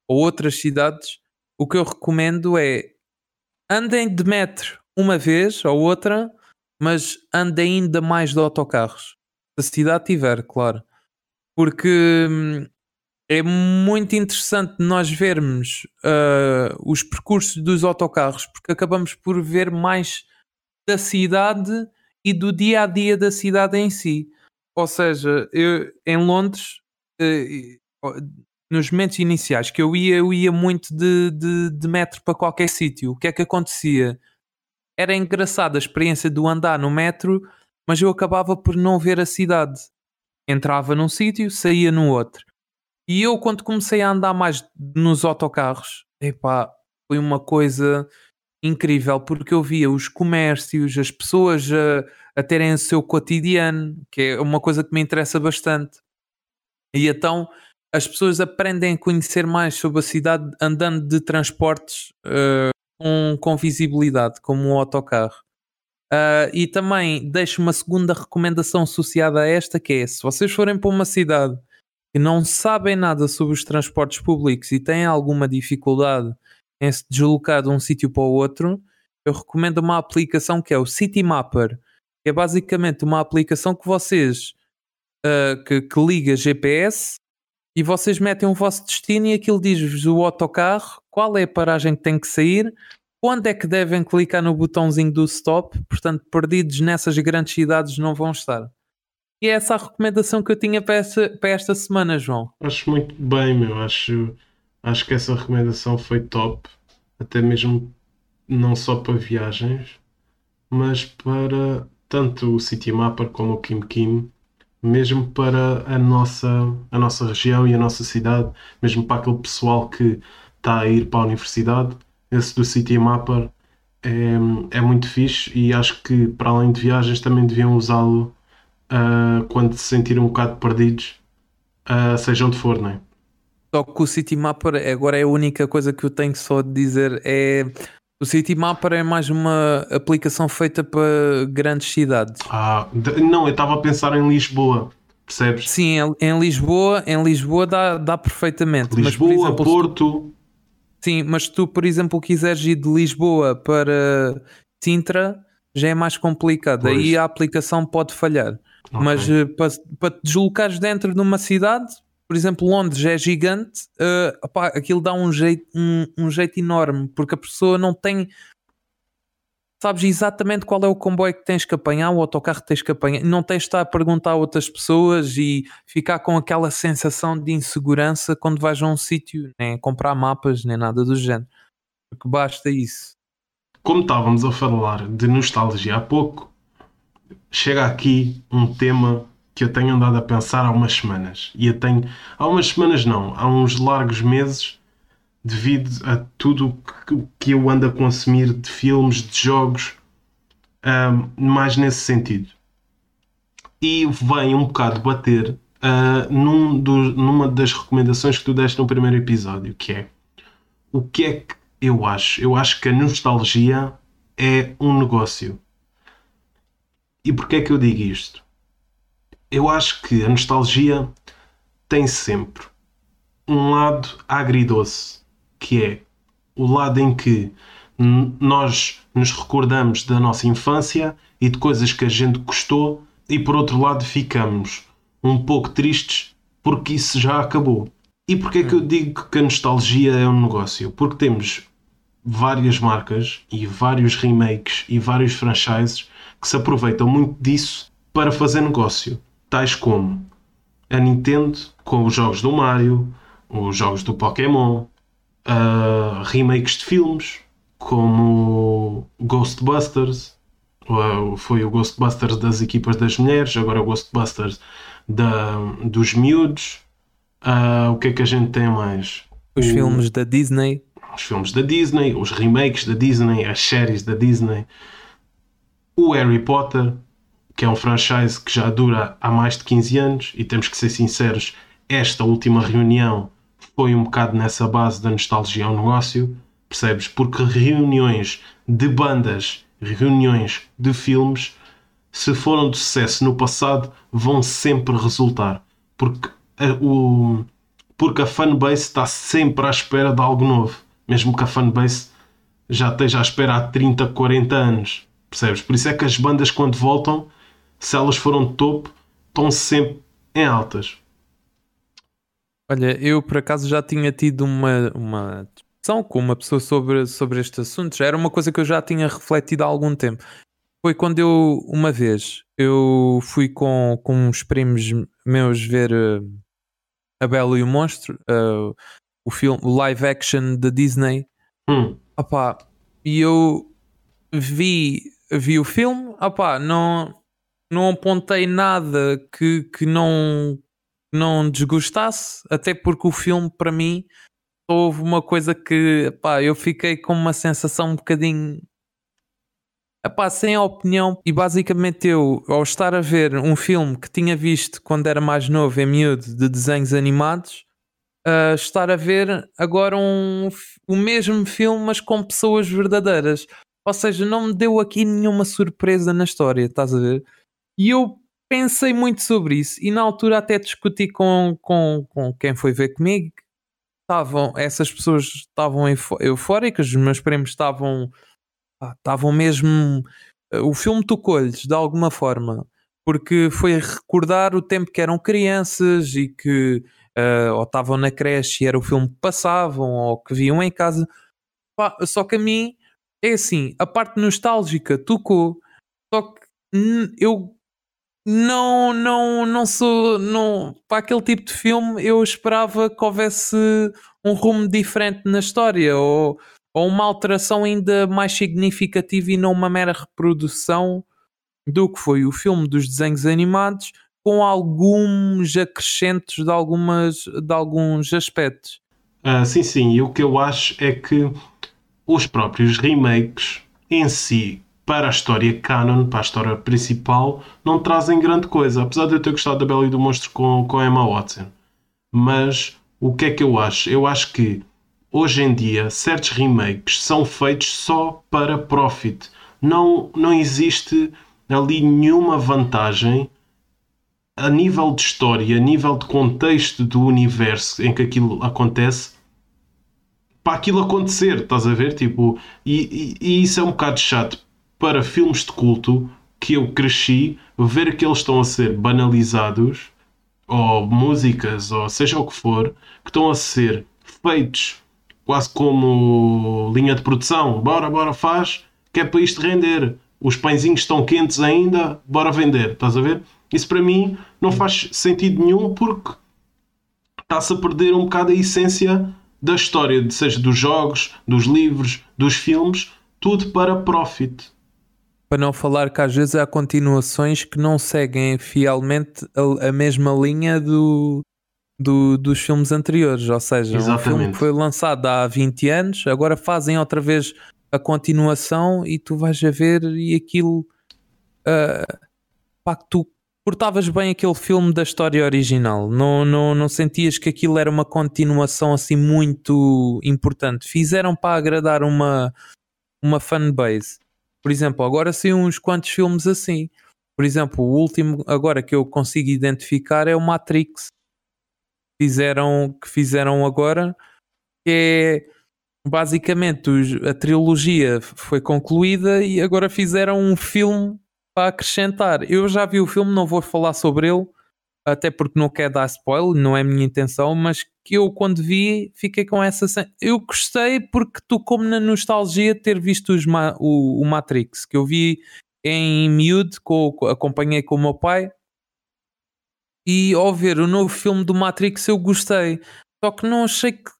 ou outras cidades, o que eu recomendo é andem de metro uma vez ou outra, mas andem ainda mais de autocarros. Se a cidade tiver, claro. Porque hum, é muito interessante nós vermos ah, os percursos dos autocarros, porque acabamos por ver mais da cidade e do dia a dia da cidade em si. Ou seja, eu, em Londres, nos momentos iniciais que eu ia, eu ia muito de, de, de metro para qualquer sítio. O que é que acontecia? Era engraçada a experiência do andar no metro, mas eu acabava por não ver a cidade. Entrava num sítio, saía no outro. E eu, quando comecei a andar mais nos autocarros, epá, foi uma coisa incrível, porque eu via os comércios, as pessoas a, a terem o seu cotidiano, que é uma coisa que me interessa bastante. E então as pessoas aprendem a conhecer mais sobre a cidade andando de transportes eh, com, com visibilidade, como o autocarro. Ah, e também deixo uma segunda recomendação associada a esta, que é se vocês forem para uma cidade que não sabem nada sobre os transportes públicos e têm alguma dificuldade em se deslocar de um sítio para o outro, eu recomendo uma aplicação que é o City Mapper, que é basicamente uma aplicação que vocês ah, que, que liga GPS e vocês metem o vosso destino e aquilo diz-vos o autocarro, qual é a paragem que tem que sair, quando é que devem clicar no botãozinho do stop, portanto, perdidos nessas grandes cidades não vão estar. E é essa a recomendação que eu tinha para esta, para esta semana, João. Acho muito bem, meu. Acho, acho que essa recomendação foi top. Até mesmo não só para viagens, mas para tanto o City Mapper como o Kim Kim, mesmo para a nossa, a nossa região e a nossa cidade, mesmo para aquele pessoal que está a ir para a universidade. Esse do City Mapper é, é muito fixe e acho que para além de viagens também deviam usá-lo ah, quando se sentirem um bocado perdidos, ah, seja onde for, não é? Só que o City Mapper agora é a única coisa que eu tenho só de dizer é o City Mapper é mais uma aplicação feita para grandes cidades. Ah, não, eu estava a pensar em Lisboa, percebes? Sim, em, Lisboa, em Lisboa dá, dá perfeitamente. mas, Lisboa, exemplo, se tu- Porto. Sim, mas se tu, por exemplo, quiseres ir de Lisboa para Sintra, já é mais complicado. Pois. Aí a aplicação pode falhar. Ok. Mas eh, para, para te deslocares dentro de uma cidade, por exemplo, Londres é gigante, uh, opá, aquilo dá um jeito, um, um jeito enorme, porque a pessoa não tem sabes exatamente qual é o comboio que tens que apanhar, o autocarro que tens que apanhar, não tens de estar a perguntar a outras pessoas e ficar com aquela sensação de insegurança quando vais a um sítio, nem comprar mapas, nem nada do género. Porque basta isso. Como estávamos a falar de nostalgia há pouco, chega aqui um tema que eu tenho andado a pensar há umas semanas. E eu tenho. Há umas semanas não, há uns largos meses devido a tudo que eu ando a consumir de filmes, de jogos, um, mais nesse sentido. E vem um bocado bater uh, num do, numa das recomendações que tu deste no primeiro episódio, que é o que é que eu acho? Eu acho que a nostalgia é um negócio. E porquê é que eu digo isto? Eu acho que a nostalgia tem sempre um lado agridoce que é o lado em que nós nos recordamos da nossa infância e de coisas que a gente gostou, e por outro lado ficamos um pouco tristes porque isso já acabou. E porquê é que eu hum. digo que a nostalgia é um negócio? Porque temos várias marcas e vários remakes e vários franchises que se aproveitam muito disso para fazer negócio, tais como a Nintendo com os jogos do Mario, os jogos do Pokémon, uh, remakes de filmes, como Ghostbusters, uh, foi o Ghostbusters das equipas das mulheres, agora é o Ghostbusters da, dos miúdos. Uh, o que é que a gente tem mais? Os o, filmes da Disney. Os filmes da Disney, os remakes da Disney, as séries da Disney. O Harry Potter, que é um franchise que já dura há mais de 15 anos, e temos que ser sinceros, esta última reunião foi um bocado nessa base da nostalgia ao negócio, percebes? Porque reuniões de bandas, reuniões de filmes, se foram de sucesso no passado, vão sempre resultar. Porque a, o, porque a fanbase está sempre à espera de algo novo. Mesmo que a fanbase já esteja à espera há 30, 40 anos. Percebes? Por isso é que as bandas, quando voltam, se elas foram de topo, estão sempre em altas. Olha, eu por acaso já tinha tido uma, uma discussão com uma pessoa sobre, sobre este assunto. Já era uma coisa que eu já tinha refletido há algum tempo. Foi quando eu, uma vez, eu fui com, com uns primos meus ver uh, A Bela e o Monstro, uh, o filme, o live action da Disney. Hum. Opá, e eu vi, vi o filme, opá, não, não apontei nada que, que não não desgostasse, até porque o filme, para mim, houve uma coisa que pá, eu fiquei com uma sensação um bocadinho epá, sem opinião. E basicamente, eu, ao estar a ver um filme que tinha visto quando era mais novo, em miúdo, de desenhos animados, uh, estar a ver agora um, o mesmo filme, mas com pessoas verdadeiras. Ou seja, não me deu aqui nenhuma surpresa na história, estás a ver? E eu pensei muito sobre isso e na altura até discuti com, com, com quem foi ver comigo. Estavam, essas pessoas estavam eufóricas, os meus primos estavam, estavam mesmo. O filme tocou-lhes de alguma forma, porque foi recordar o tempo que eram crianças e que uh, ou estavam na creche e era o filme que passavam ou que viam em casa. Só que a mim é assim, a parte nostálgica tocou, só que eu não, não, não sou. Não, para aquele tipo de filme, eu esperava que houvesse um rumo diferente na história ou, ou uma alteração ainda mais significativa e não uma mera reprodução do que foi o filme dos desenhos animados com alguns acrescentos de, algumas, de alguns aspectos. Ah, sim, sim, e o que eu acho é que os próprios remakes em si para a história canon, para a história principal, não trazem grande coisa. Apesar de eu ter gostado da Bela e do Monstro com, com Emma Watson. Mas o que é que eu acho? Eu acho que hoje em dia certos remakes são feitos só para profit. Não, não existe ali nenhuma vantagem a nível de história, a nível de contexto do universo em que aquilo acontece, para aquilo acontecer, estás a ver? Tipo, e, e, e isso é um bocado chato para filmes de culto que eu cresci, ver que eles estão a ser banalizados ou músicas, ou seja o que for, que estão a ser feitos quase como linha de produção. Bora, bora, faz, que é para isto render. Os pãezinhos estão quentes ainda, bora vender. Estás a ver? Isso para mim não faz sentido nenhum porque está-se a perder um bocado a essência da história, seja dos jogos, dos livros, dos filmes, tudo para profit. Para não falar que às vezes há continuações que não seguem fielmente a, a mesma linha do, do, dos filmes anteriores. Ou seja, Exatamente. um filme que foi lançado há 20 anos, agora fazem outra vez a continuação e tu vais a ver e aquilo. Uh, pá, que tu portavas bem aquele filme da história original, não, não, não sentias que aquilo era uma continuação assim muito importante. Fizeram para agradar uma, uma fanbase. Por exemplo, agora sim uns quantos filmes assim. Por exemplo, o último agora que eu consigo identificar é o Matrix. Fizeram, que fizeram agora, que é basicamente a trilogia foi concluída e agora fizeram um filme para acrescentar. Eu já vi o filme, não vou falar sobre ele, até porque não quero dar spoiler, não é a minha intenção, mas que eu quando vi fiquei com essa eu gostei porque tocou como na nostalgia ter visto os Ma o, o, Matrix que eu vi em miúdo, com, acompanhei com o meu pai. E ao ver o novo filme do Matrix eu gostei, só que não achei que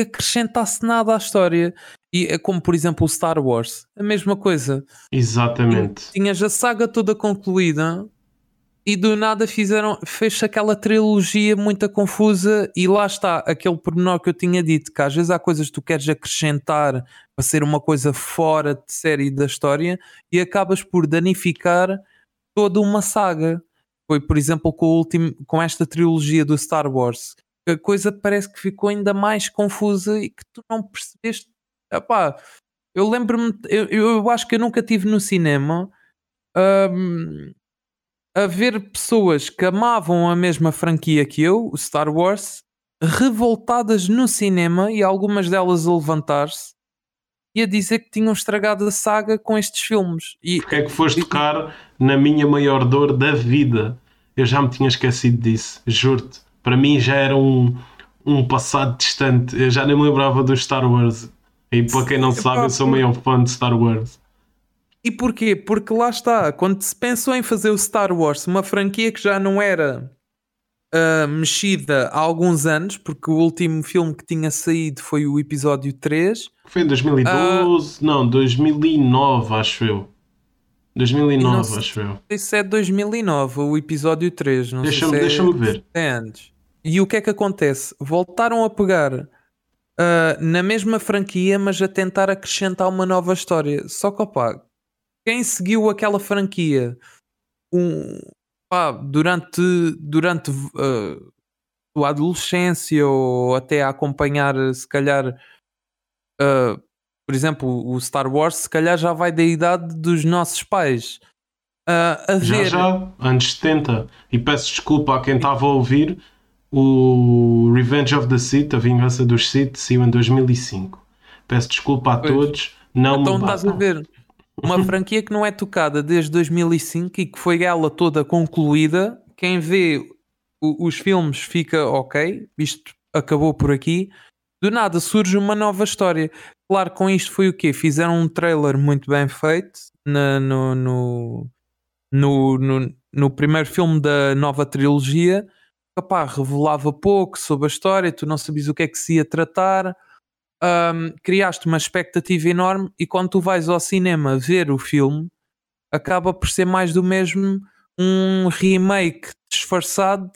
acrescentasse nada à história. E é como por exemplo o Star Wars, a mesma coisa. Exatamente. Tinhas a saga toda concluída e do nada fizeram, fez aquela trilogia muito confusa e lá está aquele pormenor que eu tinha dito, que às vezes há coisas que tu queres acrescentar para ser uma coisa fora de série da história e acabas por danificar toda uma saga. Foi, por exemplo, com, o último, com esta trilogia do Star Wars. A coisa parece que ficou ainda mais confusa e que tu não percebeste. Epá, eu lembro-me, eu, eu acho que eu nunca tive no cinema. Um, a ver pessoas que amavam a mesma franquia que eu, o Star Wars, revoltadas no cinema e algumas delas a levantar-se e a dizer que tinham estragado a saga com estes filmes. E Porque é que foste tocar na minha maior dor da vida? Eu já me tinha esquecido disso, juro-te. Para mim já era um, um passado distante. Eu já nem me lembrava do Star Wars. E para quem não sabe, eu sou maior fã de Star Wars. E porquê? Porque lá está, quando se pensou em fazer o Star Wars, uma franquia que já não era uh, mexida há alguns anos, porque o último filme que tinha saído foi o episódio 3. Foi em 2012, uh, não, 2009, acho eu. 2009, sei, acho eu. Isso é 2009, o episódio 3. Deixa-me se é, deixa ver. Antes. E o que é que acontece? Voltaram a pegar uh, na mesma franquia, mas a tentar acrescentar uma nova história. Só que, opa, quem seguiu aquela franquia um, pá, durante, durante uh, a adolescência ou até a acompanhar, se calhar, uh, por exemplo, o Star Wars, se calhar já vai da idade dos nossos pais. Uh, já, ver... já, anos 70. E peço desculpa a quem estava a ouvir. O Revenge of the Sith, a Vingança dos Sith, saiu em 2005. Peço desculpa a pois. todos. Não então me estás a ver uma <laughs> franquia que não é tocada desde 2005 e que foi ela toda concluída. Quem vê o, os filmes fica ok, isto acabou por aqui. Do nada surge uma nova história. Claro, com isto foi o quê? Fizeram um trailer muito bem feito na, no, no, no, no, no primeiro filme da nova trilogia. Epá, revelava pouco sobre a história, tu não sabias o que é que se ia tratar um, criaste uma expectativa enorme e quando tu vais ao cinema ver o filme, acaba por ser mais do mesmo um remake disfarçado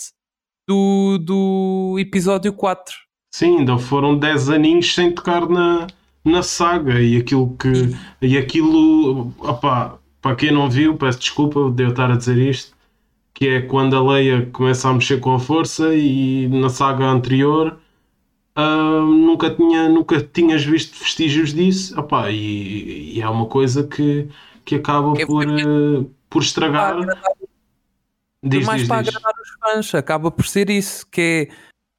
do, do episódio 4. Sim, ainda foram 10 aninhos sem tocar na, na saga e aquilo que. E aquilo. Opá, para quem não viu, peço desculpa de eu estar a dizer isto, que é quando a Leia começa a mexer com a força e na saga anterior Uh, nunca, tinha, nunca tinhas visto vestígios disso Opa, e, e, é uma coisa que, que acaba é por, uh, por estragar. Diz, mais diz, para diz. agradar os fãs, acaba por ser isso, que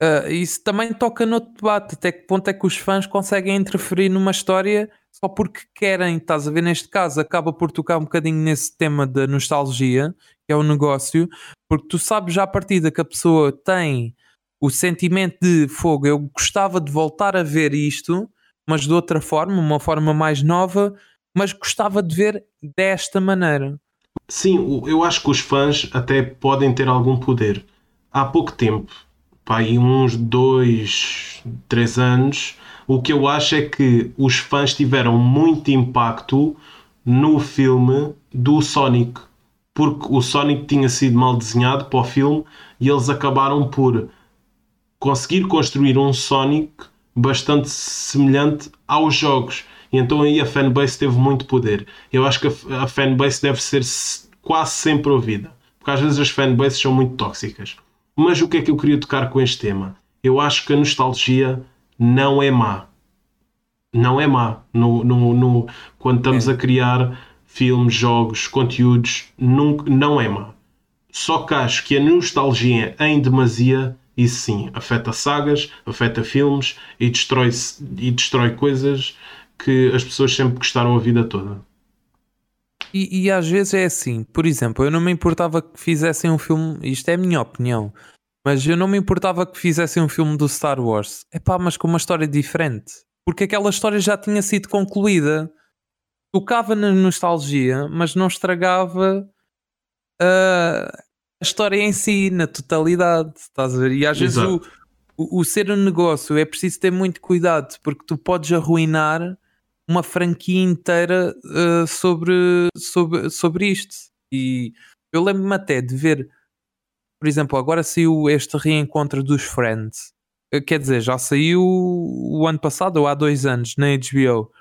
é, uh, isso também toca no debate, até que ponto é que os fãs conseguem interferir numa história só porque querem, estás a ver neste caso, acaba por tocar um bocadinho nesse tema da nostalgia, que é o negócio, porque tu sabes já a partida que a pessoa tem o sentimento de fogo, eu gostava de voltar a ver isto, mas de outra forma, uma forma mais nova, mas gostava de ver desta maneira. Sim, eu acho que os fãs até podem ter algum poder. Há pouco tempo, pá, uns dois, três anos, o que eu acho é que os fãs tiveram muito impacto no filme do Sonic. Porque o Sonic tinha sido mal desenhado para o filme e eles acabaram por conseguir construir um Sonic bastante semelhante aos jogos. E então aí a fanbase teve muito poder. Eu acho que a, a fanbase deve ser quase sempre ouvida. Porque às vezes as fanbases são muito tóxicas. Mas o que é que eu queria tocar com este tema? Eu acho que a nostalgia não é má. Não é má. No, no, no quando estamos é. a criar filmes, jogos, conteúdos, nunca, não é má. Só que acho que a nostalgia em demasia isso sim, afeta sagas, afeta filmes e destrói, e destrói coisas que as pessoas sempre gostaram a vida toda. E, e, às vezes é assim, por exemplo, eu não me importava que fizessem um filme, isto é a minha opinião, mas eu não me importava que fizessem um filme do Star Wars, é pá, mas com uma história diferente, porque aquela história já tinha sido concluída, tocava na nostalgia, mas não estragava uh, a história em si, na totalidade, estás a ver? E às vezes o, o, o, ser um negócio é preciso ter muito cuidado, porque tu podes arruinar uma franquia inteira uh, sobre, sobre, sobre isto. E eu lembro-me até de ver, por exemplo, agora saiu este reencontro dos Friends. Uh, quer dizer, já saiu o ano passado ou há dois anos na HBO.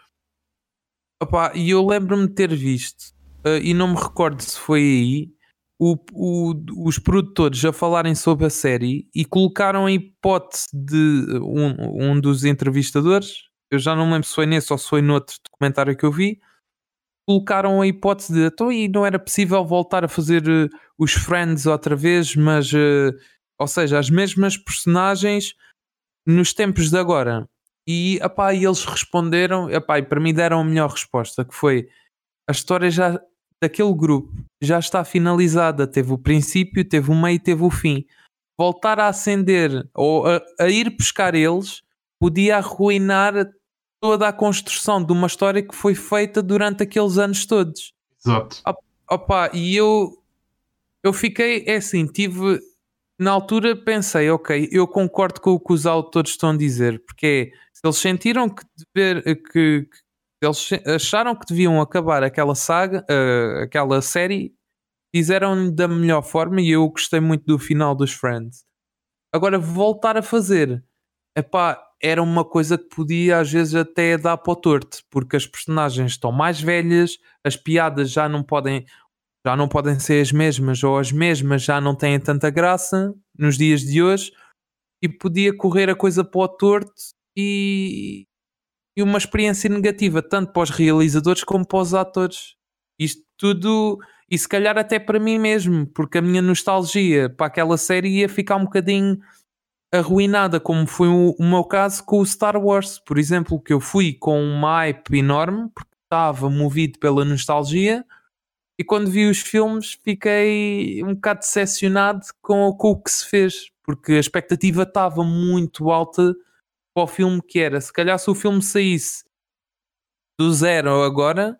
Opa, e eu lembro-me de ter visto, uh, e não me recordo se foi aí, o, o, os produtores a falarem sobre a série e colocaram a hipótese de um, um dos entrevistadores, eu já não lembro se foi nesse ou se foi noutro documentário que eu vi, colocaram a hipótese de então e não era possível voltar a fazer uh, os Friends outra vez, mas uh, ou seja, as mesmas personagens nos tempos de agora. E, epá, e eles responderam, epá, e para mim deram a melhor resposta, que foi a história já daquele grupo já está finalizada. Teve o princípio, teve o meio, teve o fim. Voltar a acender ou a, a ir pescar eles podia arruinar toda a construção de uma história que foi feita durante aqueles anos todos. Exato. Opa, e eu eu fiquei é assim, tive na altura pensei, ok, eu concordo com o que os autores estão a dizer, porque é, se eles sentiram que, dever, que, que eles acharam que deviam acabar aquela saga, uh, aquela série, fizeram da melhor forma e eu gostei muito do final dos Friends. Agora, voltar a fazer, epá, era uma coisa que podia às vezes até dar para o torto, porque as personagens estão mais velhas, as piadas já não podem já não podem ser as mesmas ou as mesmas já não têm tanta graça nos dias de hoje e podia correr a coisa para o torto e, e uma experiência negativa, tanto para os realizadores como para os atores. Isto tudo, e se calhar até para mim mesmo, porque a minha nostalgia para aquela série ia ficar um bocadinho arruinada, como foi o, o meu caso com o Star Wars, por exemplo, que eu fui com um hype enorme, porque estava movido pela nostalgia, e quando vi os filmes fiquei um bocado decepcionado com, com o que se fez, porque a expectativa estava muito alta para o filme que era. Se calhar se o filme saísse do zero agora,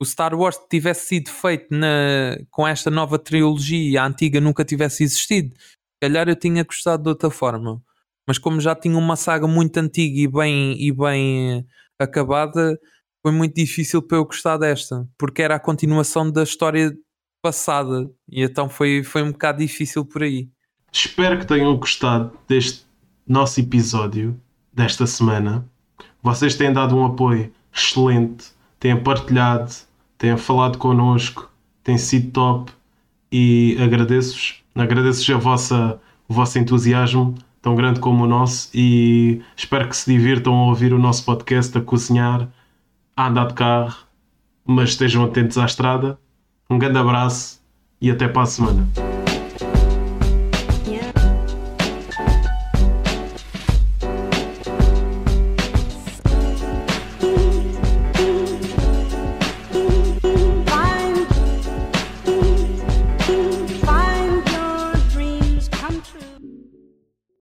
o Star Wars tivesse sido feito na, com esta nova trilogia a antiga nunca tivesse existido, se calhar eu tinha gostado de outra forma. Mas como já tinha uma saga muito antiga e bem, e bem acabada, foi muito difícil para eu gostar desta, porque era a continuação da história passada e então foi, foi um bocado difícil por aí. Espero que tenham gostado deste nosso episódio desta semana. Vocês têm dado um apoio excelente, têm partilhado, têm falado connosco, têm sido top e agradeço-vos. Agradeço-vos o vosso entusiasmo, tão grande como o nosso, e espero que se divirtam a ouvir o nosso podcast, a cozinhar, a andar de carro, mas estejam atentos à estrada. Um grande abraço e até para a semana.